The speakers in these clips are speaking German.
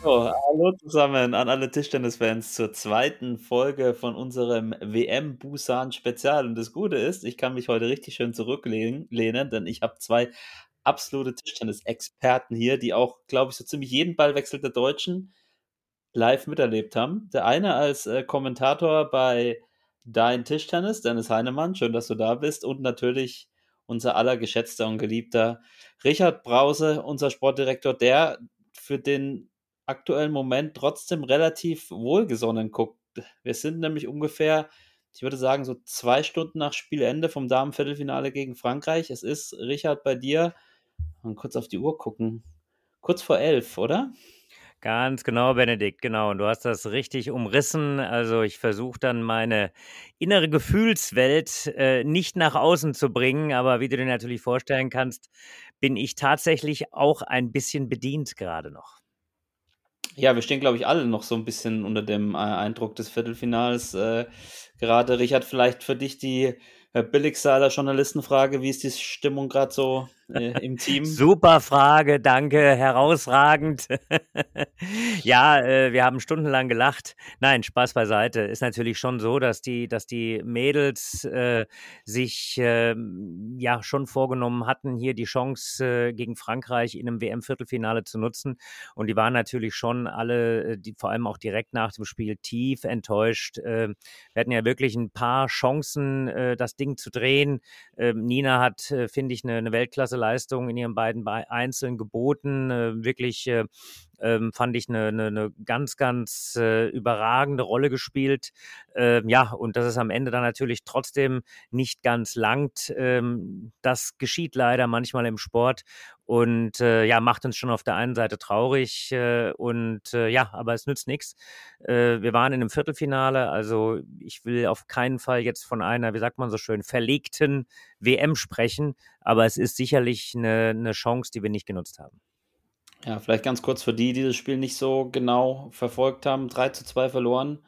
So, hallo zusammen an alle Tischtennis-Fans zur zweiten Folge von unserem WM Busan Spezial. Und das Gute ist, ich kann mich heute richtig schön zurücklehnen, lehnen, denn ich habe zwei absolute Tischtennis-Experten hier, die auch, glaube ich, so ziemlich jeden Ballwechsel der Deutschen live miterlebt haben. Der eine als äh, Kommentator bei Dein Tischtennis, Dennis Heinemann, schön, dass du da bist. Und natürlich unser aller geschätzter und geliebter Richard Brause, unser Sportdirektor, der für den aktuellen Moment trotzdem relativ wohlgesonnen guckt. Wir sind nämlich ungefähr, ich würde sagen, so zwei Stunden nach Spielende vom Damenviertelfinale gegen Frankreich. Es ist, Richard, bei dir, mal kurz auf die Uhr gucken, kurz vor elf, oder? Ganz genau, Benedikt, genau. Und du hast das richtig umrissen. Also ich versuche dann meine innere Gefühlswelt äh, nicht nach außen zu bringen, aber wie du dir natürlich vorstellen kannst, bin ich tatsächlich auch ein bisschen bedient gerade noch. Ja, wir stehen, glaube ich, alle noch so ein bisschen unter dem äh, Eindruck des Viertelfinals. Äh, gerade, Richard, vielleicht für dich die äh, billigste aller Journalistenfrage. Wie ist die Stimmung gerade so äh, im Team? Super Frage, danke, herausragend. ja, äh, wir haben stundenlang gelacht. Nein, Spaß beiseite. Ist natürlich schon so, dass die, dass die Mädels äh, sich ähm, ja schon vorgenommen hatten, hier die Chance äh, gegen Frankreich in einem WM-Viertelfinale zu nutzen. Und die waren natürlich schon alle, äh, die, vor allem auch direkt nach dem Spiel, tief enttäuscht. Ähm, wir hatten ja wirklich ein paar Chancen, äh, das Ding zu drehen. Ähm, Nina hat, äh, finde ich, eine, eine Weltklasse-Leistung in ihren beiden Einzeln geboten. Äh, wirklich äh, ähm, fand ich eine, eine, eine ganz, ganz äh, überragende Rolle gespielt. Ähm, ja, und dass es am Ende dann natürlich trotzdem nicht ganz langt, ähm, das geschieht leider manchmal im Sport und äh, ja, macht uns schon auf der einen Seite traurig äh, und äh, ja, aber es nützt nichts. Äh, wir waren in einem Viertelfinale, also ich will auf keinen Fall jetzt von einer, wie sagt man so schön, verlegten WM sprechen, aber es ist sicherlich eine, eine Chance, die wir nicht genutzt haben. Ja, vielleicht ganz kurz für die, die das Spiel nicht so genau verfolgt haben. 3 zu 2 verloren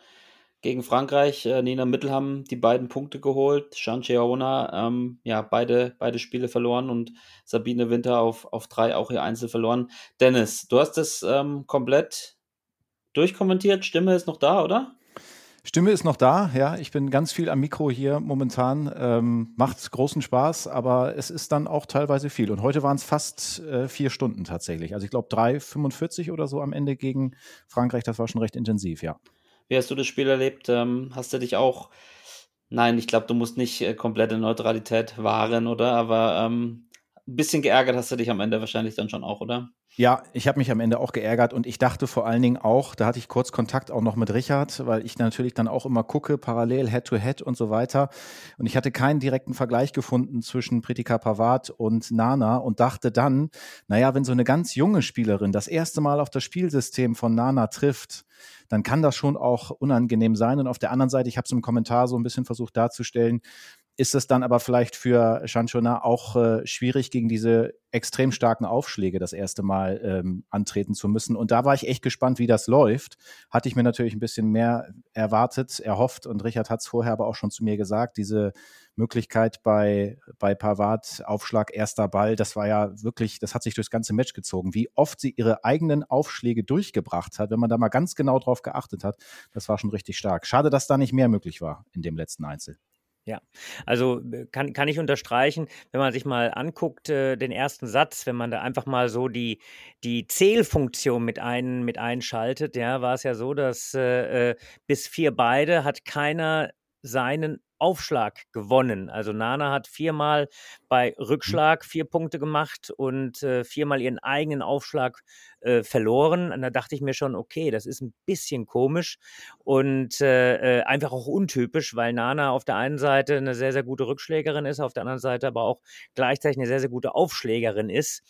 gegen Frankreich. Äh, Nina Mittel haben die beiden Punkte geholt. Shancheona, ähm, ja, beide, beide Spiele verloren und Sabine Winter auf, auf drei auch ihr Einzel verloren. Dennis, du hast das ähm, komplett durchkommentiert. Stimme ist noch da, oder? Stimme ist noch da, ja. Ich bin ganz viel am Mikro hier momentan. Ähm, macht großen Spaß, aber es ist dann auch teilweise viel. Und heute waren es fast äh, vier Stunden tatsächlich. Also ich glaube 3,45 oder so am Ende gegen Frankreich. Das war schon recht intensiv, ja. Wie hast du das Spiel erlebt? Ähm, hast du dich auch. Nein, ich glaube, du musst nicht äh, komplette Neutralität wahren, oder? Aber ähm, ein bisschen geärgert hast du dich am Ende wahrscheinlich dann schon auch, oder? Ja, ich habe mich am Ende auch geärgert und ich dachte vor allen Dingen auch, da hatte ich kurz Kontakt auch noch mit Richard, weil ich natürlich dann auch immer gucke, parallel Head-to-Head -Head und so weiter. Und ich hatte keinen direkten Vergleich gefunden zwischen Pritika Pavard und Nana und dachte dann, naja, wenn so eine ganz junge Spielerin das erste Mal auf das Spielsystem von Nana trifft, dann kann das schon auch unangenehm sein. Und auf der anderen Seite, ich habe es im Kommentar so ein bisschen versucht darzustellen, ist es dann aber vielleicht für Chanchona auch äh, schwierig, gegen diese extrem starken Aufschläge das erste Mal ähm, antreten zu müssen. Und da war ich echt gespannt, wie das läuft. Hatte ich mir natürlich ein bisschen mehr erwartet, erhofft. Und Richard hat es vorher aber auch schon zu mir gesagt, diese Möglichkeit bei, bei Pavard, Aufschlag, erster Ball, das war ja wirklich, das hat sich durchs ganze Match gezogen. Wie oft sie ihre eigenen Aufschläge durchgebracht hat, wenn man da mal ganz genau drauf geachtet hat, das war schon richtig stark. Schade, dass da nicht mehr möglich war in dem letzten Einzel. Ja, also äh, kann, kann ich unterstreichen, wenn man sich mal anguckt, äh, den ersten Satz, wenn man da einfach mal so die, die Zählfunktion mit, ein, mit einschaltet, ja, war es ja so, dass äh, äh bis vier beide hat keiner seinen Aufschlag gewonnen. Also Nana hat viermal bei mhm. Rückschlag vier Punkte gemacht und äh, viermal ihren eigenen Aufschlag äh, verloren. Und da dachte ich mir schon, okay, das ist ein bisschen komisch und äh, äh, einfach auch untypisch, weil Nana auf der einen Seite eine sehr, sehr gute Rückschlägerin ist, auf der anderen Seite aber auch gleichzeitig eine sehr, sehr gute Aufschlägerin ist.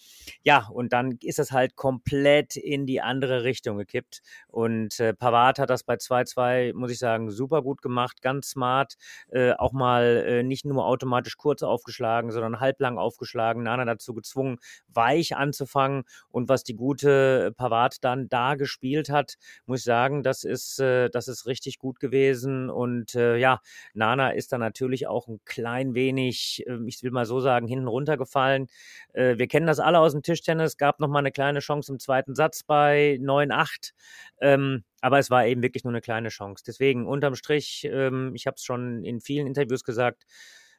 Ja, und dann ist es halt komplett in die andere Richtung gekippt. Und äh, Pavard hat das bei 2-2, muss ich sagen, super gut gemacht, ganz smart. Äh, auch mal äh, nicht nur automatisch kurz aufgeschlagen, sondern halblang aufgeschlagen. Nana dazu gezwungen, weich anzufangen. Und was die gute Pavard dann da gespielt hat, muss ich sagen, das ist, äh, das ist richtig gut gewesen. Und äh, ja, Nana ist dann natürlich auch ein klein wenig, äh, ich will mal so sagen, hinten runtergefallen. Äh, wir kennen das alle aus dem Tischtennis. Gab noch mal eine kleine Chance im zweiten Satz bei 9-8. Ähm, aber es war eben wirklich nur eine kleine Chance. Deswegen unterm Strich, ähm, ich habe es schon in vielen Interviews gesagt,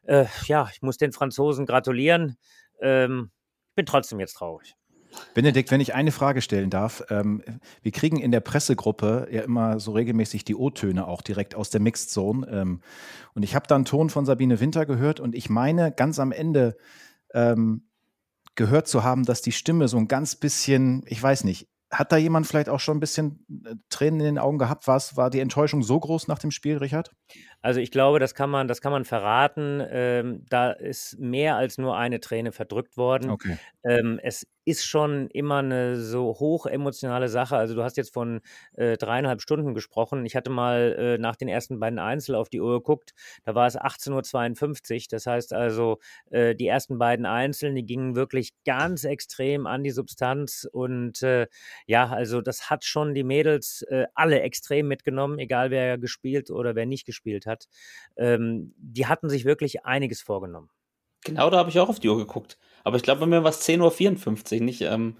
äh, ja, ich muss den Franzosen gratulieren. Ähm, bin trotzdem jetzt traurig. Benedikt, wenn ich eine Frage stellen darf, ähm, wir kriegen in der Pressegruppe ja immer so regelmäßig die O-Töne auch direkt aus der Mixed Zone. Ähm, und ich habe da einen Ton von Sabine Winter gehört und ich meine ganz am Ende ähm, gehört zu haben, dass die Stimme so ein ganz bisschen, ich weiß nicht, hat da jemand vielleicht auch schon ein bisschen äh, Tränen in den Augen gehabt? War's, war die Enttäuschung so groß nach dem Spiel, Richard? Also ich glaube, das kann man, das kann man verraten. Ähm, da ist mehr als nur eine Träne verdrückt worden. Okay. Ähm, es ist schon immer eine so hoch emotionale Sache. Also du hast jetzt von äh, dreieinhalb Stunden gesprochen. Ich hatte mal äh, nach den ersten beiden Einzel auf die Uhr geguckt. Da war es 18.52 Uhr. Das heißt also, äh, die ersten beiden Einzeln, die gingen wirklich ganz extrem an die Substanz. Und äh, ja, also das hat schon die Mädels äh, alle extrem mitgenommen, egal wer gespielt oder wer nicht gespielt hat hat. Ähm, die hatten sich wirklich einiges vorgenommen. Genau, da habe ich auch auf die Uhr geguckt. Aber ich glaube, bei mir war es 10.54 Uhr, nicht ähm,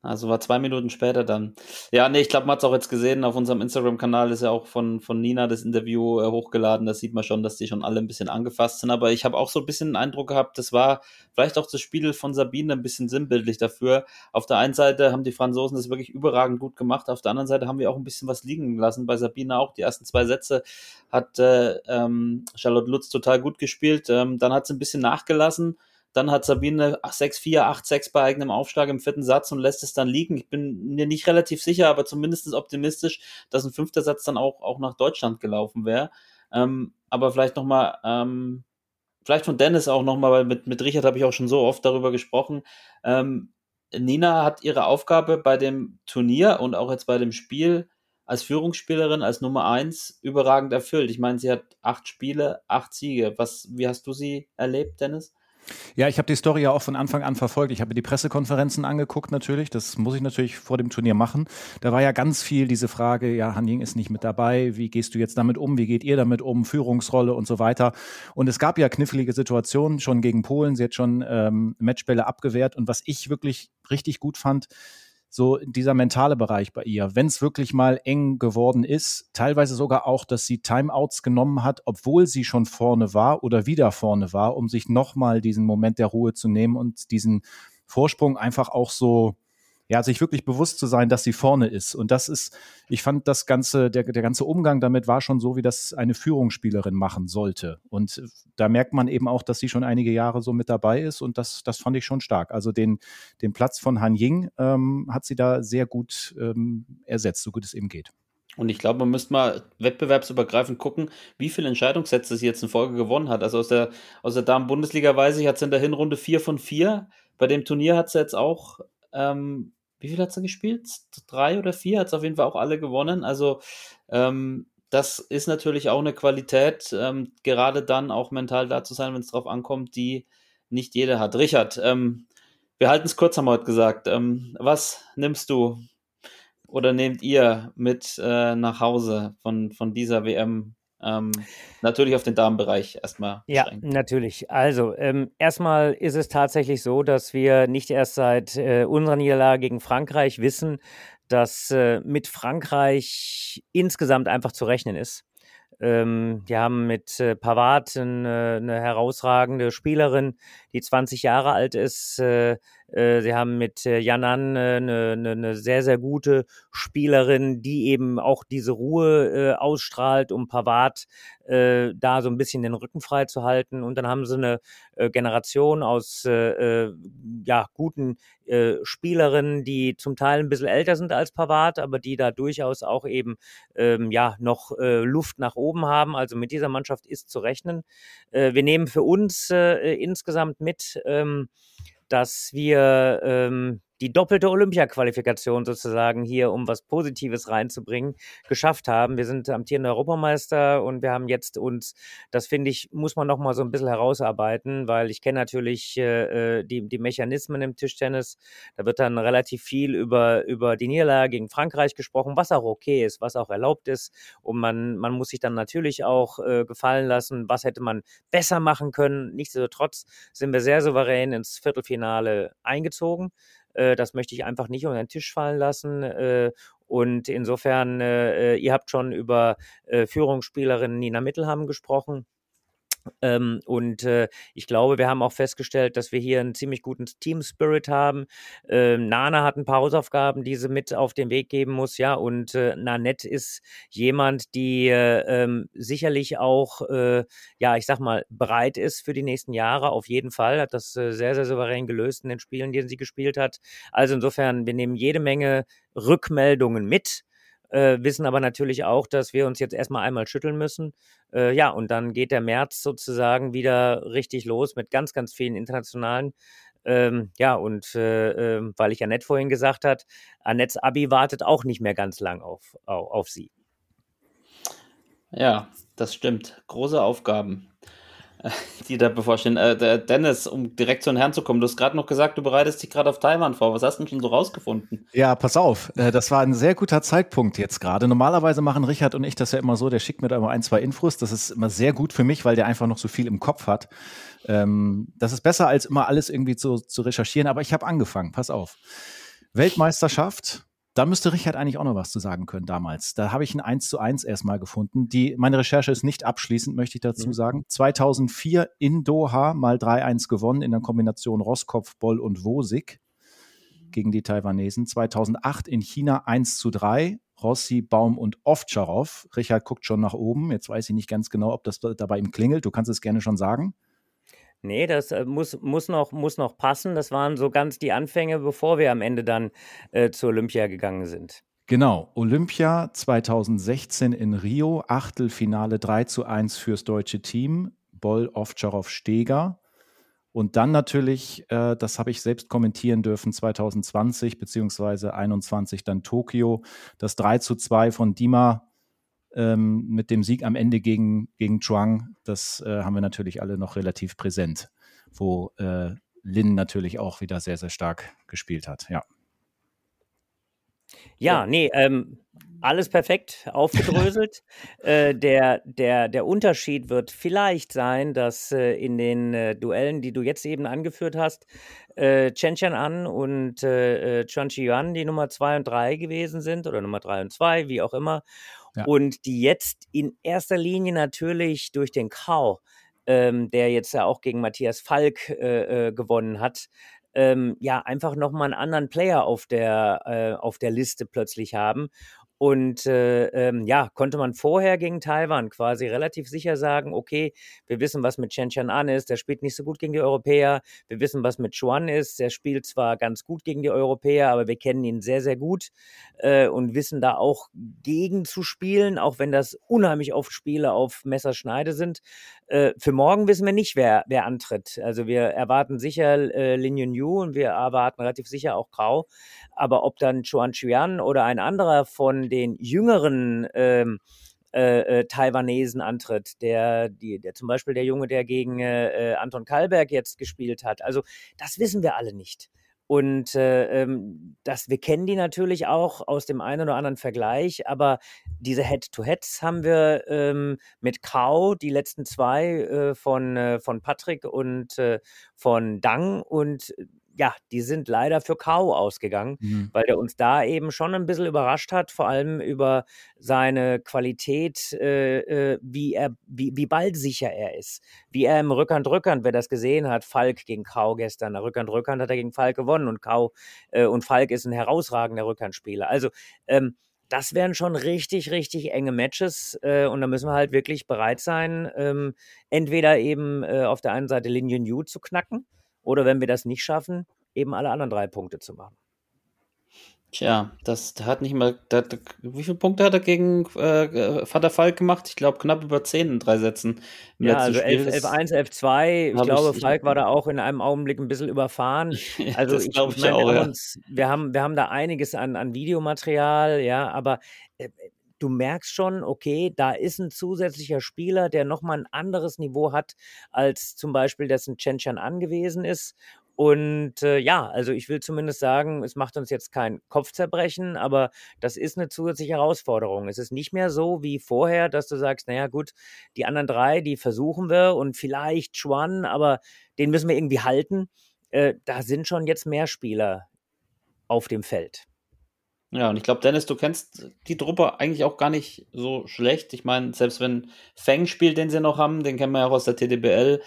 also war zwei Minuten später dann. Ja, nee, ich glaube, man hat es auch jetzt gesehen, auf unserem Instagram-Kanal ist ja auch von, von Nina das Interview äh, hochgeladen. Da sieht man schon, dass die schon alle ein bisschen angefasst sind. Aber ich habe auch so ein bisschen den Eindruck gehabt, das war vielleicht auch das Spiel von Sabine ein bisschen sinnbildlich dafür. Auf der einen Seite haben die Franzosen das wirklich überragend gut gemacht, auf der anderen Seite haben wir auch ein bisschen was liegen lassen. Bei Sabine auch. Die ersten zwei Sätze hat äh, ähm, Charlotte Lutz total gut gespielt. Ähm, dann hat sie ein bisschen nachgelassen dann hat Sabine 6-4, 8-6 bei eigenem Aufschlag im vierten Satz und lässt es dann liegen. Ich bin mir nicht relativ sicher, aber zumindest optimistisch, dass ein fünfter Satz dann auch, auch nach Deutschland gelaufen wäre. Ähm, aber vielleicht nochmal, ähm, vielleicht von Dennis auch nochmal, weil mit, mit Richard habe ich auch schon so oft darüber gesprochen. Ähm, Nina hat ihre Aufgabe bei dem Turnier und auch jetzt bei dem Spiel als Führungsspielerin, als Nummer eins überragend erfüllt. Ich meine, sie hat acht Spiele, acht Siege. Was, wie hast du sie erlebt, Dennis? Ja, ich habe die Story ja auch von Anfang an verfolgt. Ich habe die Pressekonferenzen angeguckt natürlich. Das muss ich natürlich vor dem Turnier machen. Da war ja ganz viel diese Frage, ja, Han Ying ist nicht mit dabei. Wie gehst du jetzt damit um? Wie geht ihr damit um? Führungsrolle und so weiter. Und es gab ja knifflige Situationen schon gegen Polen. Sie hat schon ähm, Matchbälle abgewehrt. Und was ich wirklich richtig gut fand, so dieser mentale Bereich bei ihr, wenn es wirklich mal eng geworden ist, teilweise sogar auch, dass sie Timeouts genommen hat, obwohl sie schon vorne war oder wieder vorne war, um sich nochmal diesen Moment der Ruhe zu nehmen und diesen Vorsprung einfach auch so ja, sich wirklich bewusst zu sein, dass sie vorne ist. Und das ist, ich fand das ganze, der, der ganze Umgang damit war schon so, wie das eine Führungsspielerin machen sollte. Und da merkt man eben auch, dass sie schon einige Jahre so mit dabei ist. Und das, das fand ich schon stark. Also den, den Platz von Han Ying ähm, hat sie da sehr gut ähm, ersetzt, so gut es eben geht. Und ich glaube, man müsste mal wettbewerbsübergreifend gucken, wie viele Entscheidungssätze sie jetzt in Folge gewonnen hat. Also aus der, aus der Damen-Bundesliga weiß ich, hat sie in der Hinrunde vier von vier. Bei dem Turnier hat sie jetzt auch ähm, wie viel hat sie gespielt? Drei oder vier? Hat sie auf jeden Fall auch alle gewonnen. Also ähm, das ist natürlich auch eine Qualität, ähm, gerade dann auch mental da zu sein, wenn es drauf ankommt, die nicht jeder hat. Richard, ähm, wir halten es kurz, haben wir heute gesagt. Ähm, was nimmst du oder nehmt ihr mit äh, nach Hause von, von dieser WM ähm, natürlich auf den Damenbereich erstmal. Ja, beschränken. natürlich. Also, ähm, erstmal ist es tatsächlich so, dass wir nicht erst seit äh, unserer Niederlage gegen Frankreich wissen, dass äh, mit Frankreich insgesamt einfach zu rechnen ist. Ähm, wir haben mit äh, Pavard eine, eine, herausragende Spielerin, die 20 Jahre alt ist, äh, Äh, sie haben mit äh, Janan eine, eine, eine sehr, sehr gute Spielerin, die eben auch diese Ruhe äh, ausstrahlt, um Pavard äh, da so ein bisschen den Rücken frei zu halten. Und dann haben sie eine äh, Generation aus äh, äh ja, guten äh, Spielerinnen, die zum Teil ein bisschen älter sind als Pavard, aber die da durchaus auch eben ähm, ja noch äh, Luft nach oben haben. Also mit dieser Mannschaft ist zu rechnen. Äh, wir nehmen für uns äh, insgesamt mit, ähm, dass wir ähm, die doppelte Olympia-Qualifikation sozusagen hier, um was Positives reinzubringen, geschafft haben. Wir sind amtierende Europameister und wir haben jetzt uns, das finde ich, muss man noch mal so ein bisschen herausarbeiten, weil ich kenne natürlich äh, äh, die, die Mechanismen im Tischtennis. Da wird dann relativ viel über, über die Niederlage gegen Frankreich gesprochen, was auch okay ist, was auch erlaubt ist. Und man, man muss sich dann natürlich auch äh, gefallen lassen, was hätte man besser machen können. Nichtsdestotrotz sind wir sehr souverän ins Viertelfinale eingezogen. Äh, das möchte ich einfach nicht unter den Tisch fallen lassen. Äh, und insofern, äh, ihr habt schon über Führungsspielerin Nina Mittelham gesprochen. Ähm, und äh, ich glaube, wir haben auch festgestellt, dass wir hier einen ziemlich guten Team Spirit haben. Ähm, Nana hat ein paar Hausaufgaben, die sie mit auf den Weg geben muss, ja. Und äh, Nanette ist jemand, die äh, ähm, sicherlich auch, äh, ja, ich sag mal, bereit ist für die nächsten Jahre. Auf jeden Fall hat das äh, sehr, sehr souverän gelöst in den Spielen, die sie gespielt hat. Also insofern, wir nehmen jede Menge Rückmeldungen mit äh, wissen aber natürlich auch, dass wir uns jetzt erstmal einmal schütteln müssen. Äh, ja, und dann geht der März sozusagen wieder richtig los mit ganz, ganz vielen internationalen. Ähm, ja, und äh, ähm, weil ich Annette vorhin gesagt hat, Annettes Abi wartet auch nicht mehr ganz lang auf, auf, auf sie. Ja, das stimmt. Große Aufgaben die da bevorstehen. Äh, Dennis, um direkt zu den Herren zu kommen, du hast gerade noch gesagt, du bereitest dich gerade auf Taiwan vor. Was hast du denn schon so rausgefunden? Ja, pass auf, äh, das war ein sehr guter Zeitpunkt jetzt gerade. Normalerweise machen Richard und ich das ja immer so, der schickt mir da immer ein, zwei Infos. Das ist immer sehr gut für mich, weil der einfach noch so viel im Kopf hat. Ähm, das ist besser, als immer alles irgendwie zu, zu recherchieren, aber ich habe angefangen, pass auf. Weltmeisterschaft, da müsste Richard eigentlich auch noch was zu sagen können damals. Da habe ich ein 1 zu 1 erstmal gefunden. Die, meine Recherche ist nicht abschließend, möchte ich dazu mhm. sagen. 2004 in Doha mal 3-1 gewonnen in der Kombination Roskopf, Boll und Wosig gegen die Taiwanesen. 2008 in China 1 zu 3. Rossi, Baum und Ovtcharov. Richard guckt schon nach oben. Jetzt weiß ich nicht ganz genau, ob das da bei ihm klingelt. Du kannst es gerne schon sagen. Nee, das äh, muss, muss, noch, muss noch passen. Das waren so ganz die Anfänge, bevor wir am Ende dann äh, zur Olympia gegangen sind. Genau, Olympia 2016 in Rio, Achtelfinale 3 zu 1 fürs deutsche Team, Boll, Ovtcharov, Steger. Und dann natürlich, äh, das habe ich selbst kommentieren dürfen, 2020 beziehungsweise 21 dann Tokio, das 3 zu 2 von Dima ähm, mit dem Sieg am Ende gegen, gegen Chuang, das äh, haben wir natürlich alle noch relativ präsent, wo äh, Lin natürlich auch wieder sehr, sehr stark gespielt hat, ja. Ja, nee, ähm, alles perfekt aufgedröselt. äh, der, der, der Unterschied wird vielleicht sein, dass äh, in den äh, Duellen, die du jetzt eben angeführt hast, äh, Chen Chen An und äh, äh Chuan Chi Yuan die Nummer 2 und 3 gewesen sind oder Nummer 3 und 2, wie auch immer und die jetzt in erster Linie natürlich durch den Kau, ähm, der jetzt ja auch gegen Matthias Falk äh, äh, gewonnen hat, ähm, ja einfach nochmal einen anderen Player auf der, äh, auf der Liste plötzlich haben und äh, ähm, ja, konnte man vorher gegen Taiwan quasi relativ sicher sagen, okay, wir wissen, was mit Chen Chen An ist, der spielt nicht so gut gegen die Europäer. Wir wissen, was mit Chuan ist, der spielt zwar ganz gut gegen die Europäer, aber wir kennen ihn sehr, sehr gut äh, und wissen da auch gegen zu spielen, auch wenn das unheimlich oft Spiele auf Messerschneide sind. Äh, für morgen wissen wir nicht, wer, wer antritt. Also wir erwarten sicher äh, Lin Yun Yu und wir erwarten relativ sicher auch Grau. Aber ob dann Chuan Chuan oder ein anderer von den jüngeren ähm, äh, äh, Taiwanesen antritt, der, die, der zum Beispiel der Junge, der gegen äh, äh, Anton Kalberg jetzt gespielt hat. Also das wissen wir alle nicht. Und äh, ähm, das, wir kennen die natürlich auch aus dem einen oder anderen Vergleich, aber diese Head-to-Heads haben wir ähm, mit Kau, die letzten zwei äh, von, äh, von Patrick und äh, von Dang. Und ja, die sind leider für Kau ausgegangen, Mhm. weil der uns da eben schon ein bisschen überrascht hat, vor allem über seine Qualität, äh, äh, wie er, wie, wie ballsicher er ist, wie er im Rückhand-Rückhand, wer das gesehen hat, Falk gegen Kau gestern, Rückhand-Rückhand hat er gegen Falk gewonnen und Kau äh, und Falk ist ein herausragender Rückhandspieler. Also ähm, das wären schon richtig, richtig enge Matches äh, und da müssen wir halt wirklich bereit sein, ähm, entweder eben äh, auf der einen Seite Linien U zu knacken oder wenn wir das nicht schaffen, eben alle anderen drei Punkte zu machen. Tja, das hat nicht mal. Der, wie viele Punkte hat er gegen äh, Vater Falk gemacht? Ich glaube, knapp über 10 in drei Sätzen. Ja, also Spiel. 11, Das 11-1, 11-2. Ich glaube, ich- Falk war da auch in einem Augenblick ein bisschen überfahren. Also das ich, glaube ich ich meine, wir, auch, haben ja. uns, wir, haben, wir haben da einiges an, an Videomaterial, ja, aber äh, du merkst schon, okay, da ist ein zusätzlicher Spieler, der nochmal ein anderes Niveau hat, als zum Beispiel dessen Chenchan angewiesen ist. Und äh, ja, also ich will zumindest sagen, es macht uns jetzt kein Kopfzerbrechen, aber das ist eine zusätzliche Herausforderung. Es ist nicht mehr so wie vorher, dass du sagst, naja gut, die anderen drei, die versuchen wir und vielleicht Chuan, aber den müssen wir irgendwie halten. Äh, da sind schon jetzt mehr Spieler auf dem Feld. Ja, und ich glaube, Dennis, du kennst die Truppe eigentlich auch gar nicht so schlecht. Ich meine, selbst wenn Feng spielt, den sie noch haben, den kennen wir ja auch aus der TDBL,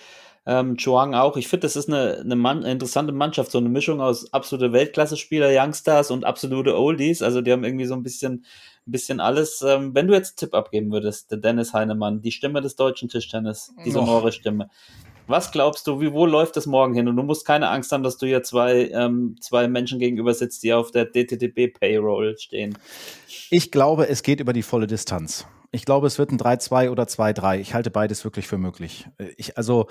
ähm, Chuang auch. Ich finde, das ist eine, eine, Mann, eine interessante Mannschaft, so eine Mischung aus absolute Weltklasse-Spieler, Youngstars und absolute Oldies. Also die haben irgendwie so ein bisschen, ein bisschen alles. Ähm, wenn du jetzt einen Tipp abgeben würdest, der Dennis Heinemann, die Stimme des deutschen Tischtennis, die Och. Was glaubst du, wie, wo läuft das morgen hin? Und du musst keine Angst haben, dass du hier zwei, ähm, zwei Menschen gegenüber sitzt, die auf der DTTB-Payroll stehen. Ich glaube, es geht über die volle Distanz. Ich glaube, es wird ein 3-2 oder 2-3. Ich halte beides wirklich für möglich. Ich, also,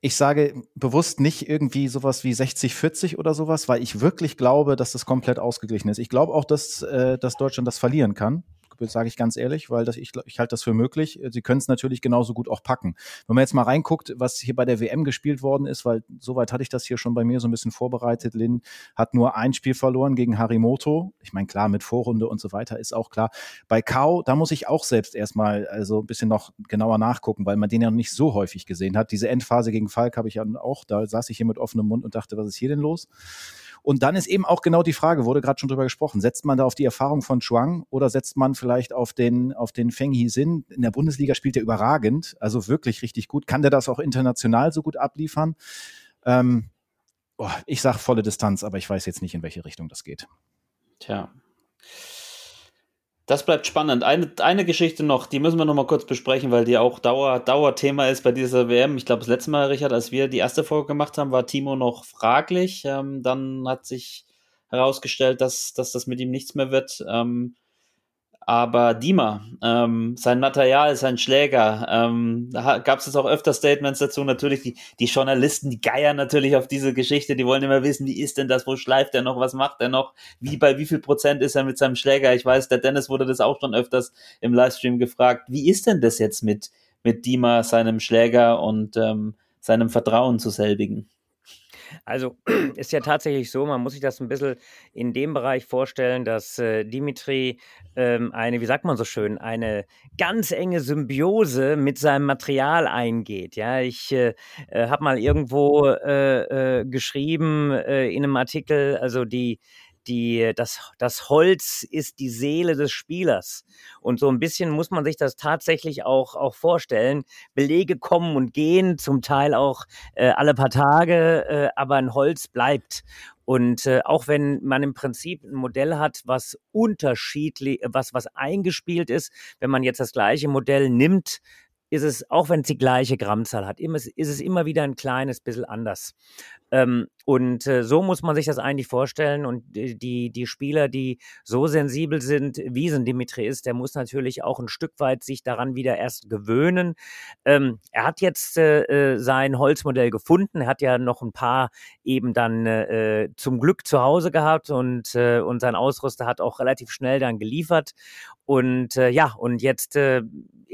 ich sage bewusst nicht irgendwie sowas wie 60-40 oder sowas, weil ich wirklich glaube, dass das komplett ausgeglichen ist. Ich glaube auch, dass, äh, dass Deutschland das verlieren kann. Sage ich ganz ehrlich, weil das, ich, ich halte das für möglich. Sie können es natürlich genauso gut auch packen. Wenn man jetzt mal reinguckt, was hier bei der WM gespielt worden ist, weil soweit hatte ich das hier schon bei mir so ein bisschen vorbereitet. Lin hat nur ein Spiel verloren gegen Harimoto. Ich meine, klar, mit Vorrunde und so weiter ist auch klar. Bei Kao, da muss ich auch selbst erstmal also ein bisschen noch genauer nachgucken, weil man den ja noch nicht so häufig gesehen hat. Diese Endphase gegen Falk habe ich ja auch, da saß ich hier mit offenem Mund und dachte, was ist hier denn los? Und dann ist eben auch genau die Frage, wurde gerade schon drüber gesprochen, setzt man da auf die Erfahrung von Chuang oder setzt man vielleicht auf den, auf den Feng Hizin? In der Bundesliga spielt er überragend, also wirklich richtig gut. Kann der das auch international so gut abliefern? Ähm, oh, ich sage volle Distanz, aber ich weiß jetzt nicht, in welche Richtung das geht. Tja. Das bleibt spannend. Eine, eine Geschichte noch, die müssen wir noch mal kurz besprechen, weil die auch Dauer, Dauerthema ist bei dieser WM. Ich glaube, das letzte Mal, Richard, als wir die erste Folge gemacht haben, war Timo noch fraglich. Ähm, dann hat sich herausgestellt, dass, dass das mit ihm nichts mehr wird. Ähm, aber Dima, ähm, sein Material, sein Schläger, ähm, gab es jetzt auch öfter Statements dazu. Natürlich, die, die Journalisten, die geiern natürlich auf diese Geschichte, die wollen immer wissen, wie ist denn das, wo schleift er noch, was macht er noch, wie bei wie viel Prozent ist er mit seinem Schläger. Ich weiß, der Dennis wurde das auch schon öfters im Livestream gefragt. Wie ist denn das jetzt mit, mit Dima, seinem Schläger und ähm, seinem Vertrauen zu selbigen? Also ist ja tatsächlich so, man muss sich das ein bisschen in dem Bereich vorstellen, dass äh, Dimitri ähm, eine, wie sagt man so schön, eine ganz enge Symbiose mit seinem Material eingeht. Ja, ich äh, äh, habe mal irgendwo äh, äh, geschrieben äh, in einem Artikel, also die die, das, das Holz ist die Seele des Spielers. Und so ein bisschen muss man sich das tatsächlich auch, auch vorstellen. Belege kommen und gehen, zum Teil auch äh, alle paar Tage, äh, aber ein Holz bleibt. Und äh, auch wenn man im Prinzip ein Modell hat, was unterschiedlich, was, was eingespielt ist, wenn man jetzt das gleiche Modell nimmt, ist es, auch wenn es die gleiche Grammzahl hat, ist es immer wieder ein kleines bisschen anders. Ähm, und äh, so muss man sich das eigentlich vorstellen. Und die, die Spieler, die so sensibel sind, wie es ein Dimitri ist, der muss natürlich auch ein Stück weit sich daran wieder erst gewöhnen. Ähm, er hat jetzt äh, sein Holzmodell gefunden. Er hat ja noch ein paar eben dann äh, zum Glück zu Hause gehabt und, äh, und sein Ausrüster hat auch relativ schnell dann geliefert. Und äh, ja, und jetzt äh,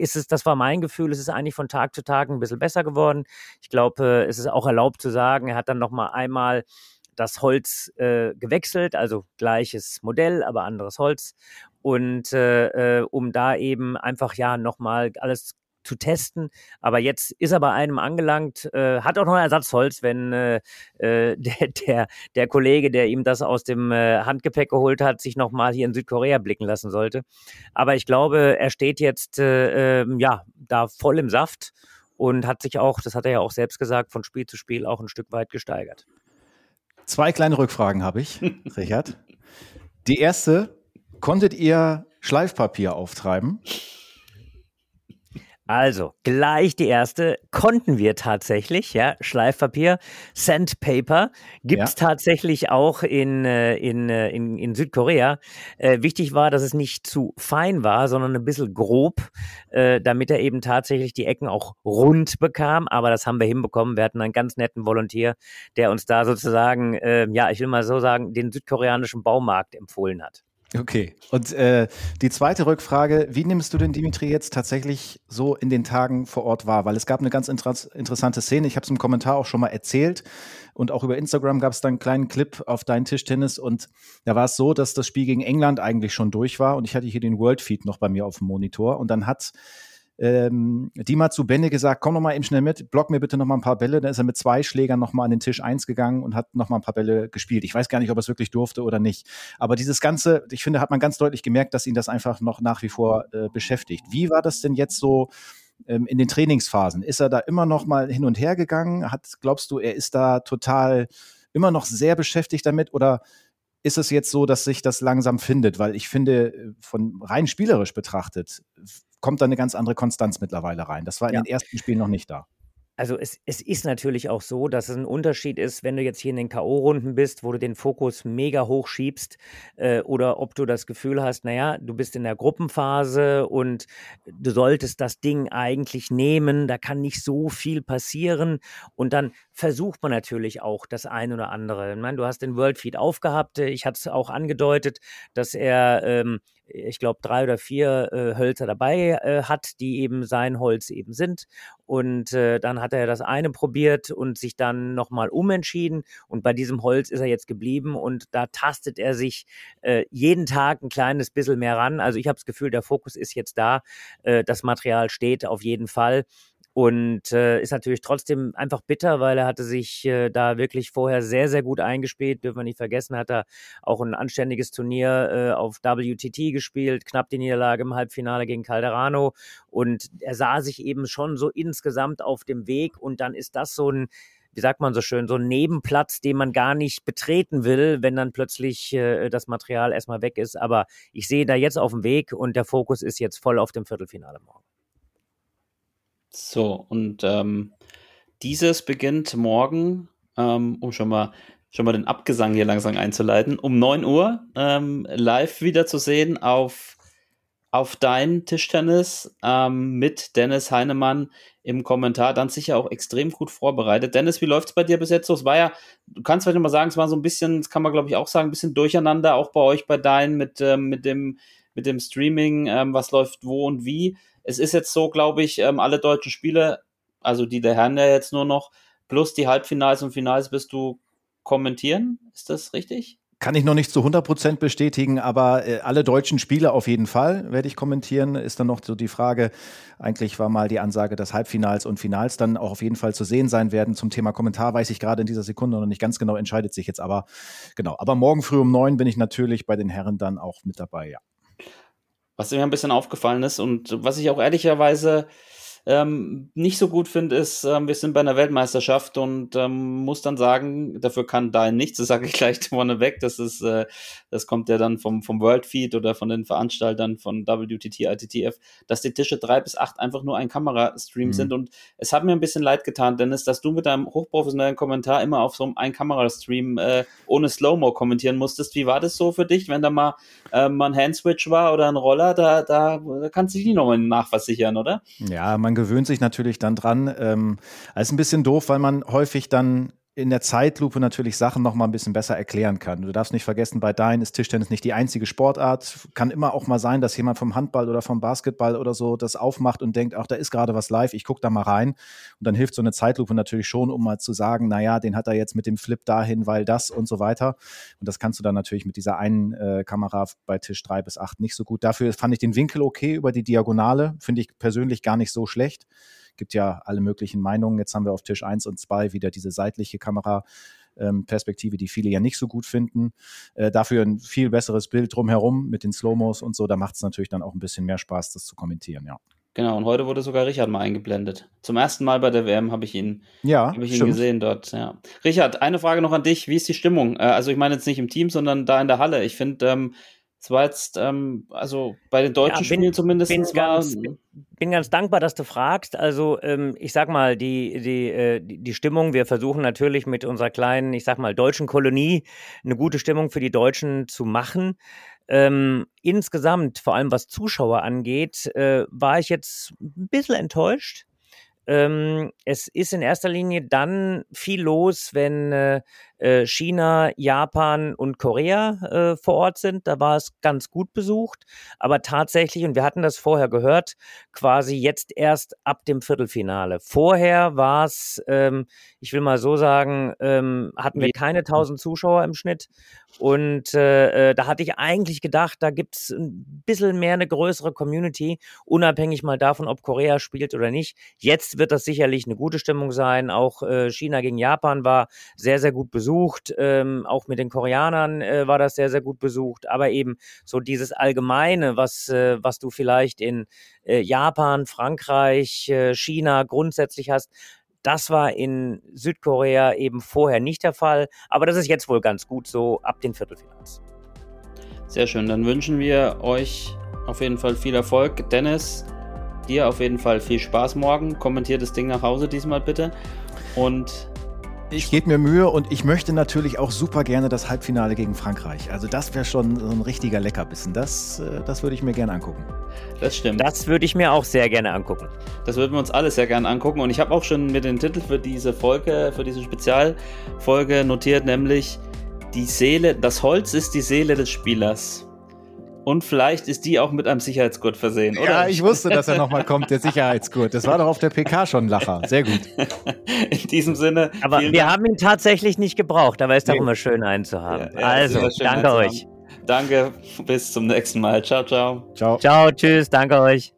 ist es, das war mein Gefühl, es ist eigentlich von Tag zu Tag ein bisschen besser geworden. Ich glaube, äh, es ist auch erlaubt zu sagen, er hat dann noch mal einmal das Holz äh, gewechselt, also gleiches Modell, aber anderes Holz. Und äh, äh, um da eben einfach ja nochmal alles zu testen. Aber jetzt ist er bei einem angelangt, äh, hat auch noch Ersatzholz, wenn äh, äh der, der, der Kollege, der ihm das aus dem äh, Handgepäck geholt hat, sich nochmal hier in Südkorea blicken lassen sollte. Aber ich glaube, er steht jetzt äh, äh, ja da voll im Saft und hat sich auch, das hat er ja auch selbst gesagt, von Spiel zu Spiel auch ein Stück weit gesteigert. Zwei kleine Rückfragen habe ich, Richard. Die erste, konntet ihr Schleifpapier auftreiben? Also, gleich die erste konnten wir tatsächlich, ja, Schleifpapier, Sandpaper gibt's ja. tatsächlich auch in, äh, in, äh, in, in Südkorea. Äh, wichtig war, dass es nicht zu fein war, sondern ein bisschen grob, äh, damit er eben tatsächlich die Ecken auch rund bekam. Aber das haben wir hinbekommen. Wir hatten einen ganz netten Volontier, der uns da sozusagen, äh, ja, ich will mal so sagen, den südkoreanischen Baumarkt empfohlen hat. Okay. Und äh, die zweite Rückfrage, wie nimmst du denn Dimitri jetzt tatsächlich so in den Tagen vor Ort wahr? Weil es gab eine ganz inter interessante Szene, ich habe es im Kommentar auch schon mal erzählt und auch über Instagram gab es dann einen kleinen Clip auf dein Tischtennis und da war es so, dass das Spiel gegen England eigentlich schon durch war und ich hatte hier den World Feed noch bei mir auf dem Monitor und dann hat ähm, Dima zu Benne gesagt, komm noch mal eben schnell mit, block mir bitte noch mal ein paar Bälle. Dann ist er mit zwei Schlägern noch mal an den Tisch eins gegangen und hat noch mal ein paar Bälle gespielt. Ich weiß gar nicht, ob er es wirklich durfte oder nicht. Aber dieses Ganze, ich finde, hat man ganz deutlich gemerkt, dass ihn das einfach noch nach wie vor äh, beschäftigt. Wie war das denn jetzt so ähm, in den Trainingsphasen? Ist er da immer noch mal hin und her gegangen? Hat, glaubst du, er ist da total immer noch sehr beschäftigt damit oder ist es jetzt so, dass sich das langsam findet? Weil ich finde, äh, von rein spielerisch betrachtet, kommt da eine ganz andere Konstanz mittlerweile rein. Das war in ja. den ersten Spielen noch nicht da. Also es, es ist natürlich auch so, dass es ein Unterschied ist, wenn du jetzt hier in den K.O.-Runden bist, wo du den Fokus mega hoch schiebst, äh, oder ob du das Gefühl hast, naja, du bist in der Gruppenphase und du solltest das Ding eigentlich nehmen, da kann nicht so viel passieren. Und dann versucht man natürlich auch das ein oder andere. Ich meine, du hast den Worldfeed aufgehabt, ich hatte es auch angedeutet, dass er ähm, ich glaube, drei oder vier äh, Hölzer dabei äh, hat, die eben sein Holz eben sind. Und äh, dann hat er das eine probiert und sich dann nochmal umentschieden. Und bei diesem Holz ist er jetzt geblieben und da tastet er sich äh, jeden Tag ein kleines bisschen mehr ran. Also ich habe das Gefühl, der Fokus ist jetzt da. Äh, das Material steht auf jeden Fall. Und äh, ist natürlich trotzdem einfach bitter, weil er hatte sich äh, da wirklich vorher sehr, sehr gut eingespielt. Dürfen wir nicht vergessen, hat er auch ein anständiges Turnier äh, auf WTT gespielt, knapp die Niederlage im Halbfinale gegen Calderano. Und er sah sich eben schon so insgesamt auf dem Weg. Und dann ist das so ein wie sagt man so schön, so ein Nebenplatz, den man gar nicht betreten will, wenn dann plötzlich äh, das Material erstmal weg ist. Aber ich sehe da jetzt auf dem Weg und der Fokus ist jetzt voll auf dem Viertelfinale morgen. So, und ähm, dieses beginnt morgen, ähm, um schon mal, schon mal den Abgesang hier langsam einzuleiten, um 9 Uhr ähm, live wieder zu sehen auf, auf dein Tischtennis ähm, mit Dennis Heinemann im Kommentar. Dann sicher auch extrem gut vorbereitet. Dennis, wie läuft es bei dir bis jetzt so? Es war ja, du kannst vielleicht mal sagen, es war so ein bisschen, das kann man glaube ich auch sagen, ein bisschen durcheinander, auch bei euch, bei deinen mit, ähm, mit, dem, mit dem Streaming, ähm, was läuft wo und wie. Es ist jetzt so, glaube ich, ähm, alle deutschen Spiele, also die der Herren ja jetzt nur noch, plus die Halbfinals und Finals bist du kommentieren. Ist das richtig? Kann ich noch nicht zu 100% bestätigen, aber äh, alle deutschen Spiele auf jeden Fall werde ich kommentieren. Ist dann noch so die Frage, eigentlich war mal die Ansage, dass Halbfinals und Finals dann auch auf jeden Fall zu sehen sein werden. Zum Thema Kommentar weiß ich gerade in dieser Sekunde noch nicht ganz genau, entscheidet sich jetzt aber. Genau, aber morgen früh um neun bin ich natürlich bei den Herren dann auch mit dabei, ja was mir ein bisschen aufgefallen ist. Und was ich auch ehrlicherweise ähm, nicht so gut finde, ist, ähm, wir sind bei einer Weltmeisterschaft und ähm, muss dann sagen, dafür kann da nichts, das sage ich gleich vorneweg, das ist, äh, das kommt ja dann vom, vom World Feed oder von den Veranstaltern von WTT, ITTF, dass die Tische drei bis acht einfach nur ein Kamerastream mhm. sind und es hat mir ein bisschen leid getan, Dennis, dass du mit deinem hochprofessionellen Kommentar immer auf so einem ein Kamerastream äh, ohne Slow-Mo kommentieren musstest. Wie war das so für dich, wenn da mal, äh, mal ein Handswitch war oder ein Roller, da, da, da kannst du dich nochmal nachversichern, oder? Ja, man man gewöhnt sich natürlich dann dran. Ähm, ist ein bisschen doof, weil man häufig dann in der Zeitlupe natürlich Sachen noch mal ein bisschen besser erklären kann. Du darfst nicht vergessen, bei Dein ist Tischtennis nicht die einzige Sportart. Kann immer auch mal sein, dass jemand vom Handball oder vom Basketball oder so das aufmacht und denkt, ach, da ist gerade was live, ich gucke da mal rein. Und dann hilft so eine Zeitlupe natürlich schon, um mal zu sagen, naja, den hat er jetzt mit dem Flip dahin, weil das und so weiter. Und das kannst du dann natürlich mit dieser einen äh, Kamera bei Tisch drei bis acht nicht so gut. Dafür fand ich den Winkel okay über die Diagonale, finde ich persönlich gar nicht so schlecht gibt ja alle möglichen Meinungen. Jetzt haben wir auf Tisch 1 und 2 wieder diese seitliche Kamera. Ähm, Perspektive, die viele ja nicht so gut finden. Äh, dafür ein viel besseres Bild drumherum mit den Slow-Mos und so. Da macht es natürlich dann auch ein bisschen mehr Spaß, das zu kommentieren, ja. Genau, und heute wurde sogar Richard mal eingeblendet. Zum ersten Mal bei der WM habe ich ihn, ja, hab ich ihn gesehen dort. Ja. Richard, eine Frage noch an dich. Wie ist die Stimmung? Äh, also ich meine jetzt nicht im Team, sondern da in der Halle. Ich finde, ähm, es war jetzt, ähm, also bei den deutschen ja, bin, Spielen zumindest. Bin ganz, bin ganz dankbar, dass du fragst. Also ähm, ich sag mal, die, die, äh, die Stimmung, wir versuchen natürlich mit unserer kleinen, ich sag mal, deutschen Kolonie eine gute Stimmung für die Deutschen zu machen. Ähm, insgesamt, vor allem was Zuschauer angeht, äh, war ich jetzt ein bisschen enttäuscht. Ähm, es ist in erster Linie dann viel los, wenn äh, äh, China, Japan und Korea äh, vor Ort sind. Da war es ganz gut besucht. Aber tatsächlich, und wir hatten das vorher gehört, quasi jetzt erst ab dem Viertelfinale. Vorher war es, ähm, ich will mal so sagen, ähm, hatten wir keine 1000 Zuschauer im Schnitt. Und äh, äh, da hatte ich eigentlich gedacht, da gibt es ein bisschen mehr eine größere Community, unabhängig mal davon, ob Korea spielt oder nicht. Jetzt wird das sicherlich eine gute Stimmung sein. Auch äh, China gegen Japan war sehr, sehr gut besucht besucht. Ähm, auch mit den Koreanern äh, war das sehr, sehr gut besucht. Aber eben so dieses Allgemeine, was, äh, was du vielleicht in äh, Japan, Frankreich, äh, China grundsätzlich hast, das war in Südkorea eben vorher nicht der Fall. Aber das ist jetzt wohl ganz gut so ab den Viertelfinals. Sehr schön. Dann wünschen wir euch auf jeden Fall viel Erfolg. Dennis, dir auf jeden Fall viel Spaß morgen. Kommentiert das Ding nach Hause diesmal bitte. Und ich gebe mir Mühe und ich möchte natürlich auch super gerne das Halbfinale gegen Frankreich. Also das wäre schon so ein richtiger Leckerbissen. Das, äh, das würde ich mir gerne angucken. Das stimmt. Das würde ich mir auch sehr gerne angucken. Das würden wir uns alle sehr gerne angucken. Und ich habe auch schon mir den Titel für diese Folge, für diese Spezialfolge notiert, nämlich die Seele, das Holz ist die Seele des Spielers. Und vielleicht ist die auch mit einem Sicherheitsgurt versehen, oder? Ja, ich wusste, dass er nochmal kommt, der Sicherheitsgurt. Das war doch auf der PK schon ein Lacher. Sehr gut. In diesem Sinne. Aber wir Dank. haben ihn tatsächlich nicht gebraucht, aber es ist doch nee. immer schön, einen zu haben. Ja, ja, also, danke euch. Danke, bis zum nächsten Mal. Ciao, ciao. Ciao. Ciao, tschüss, danke euch.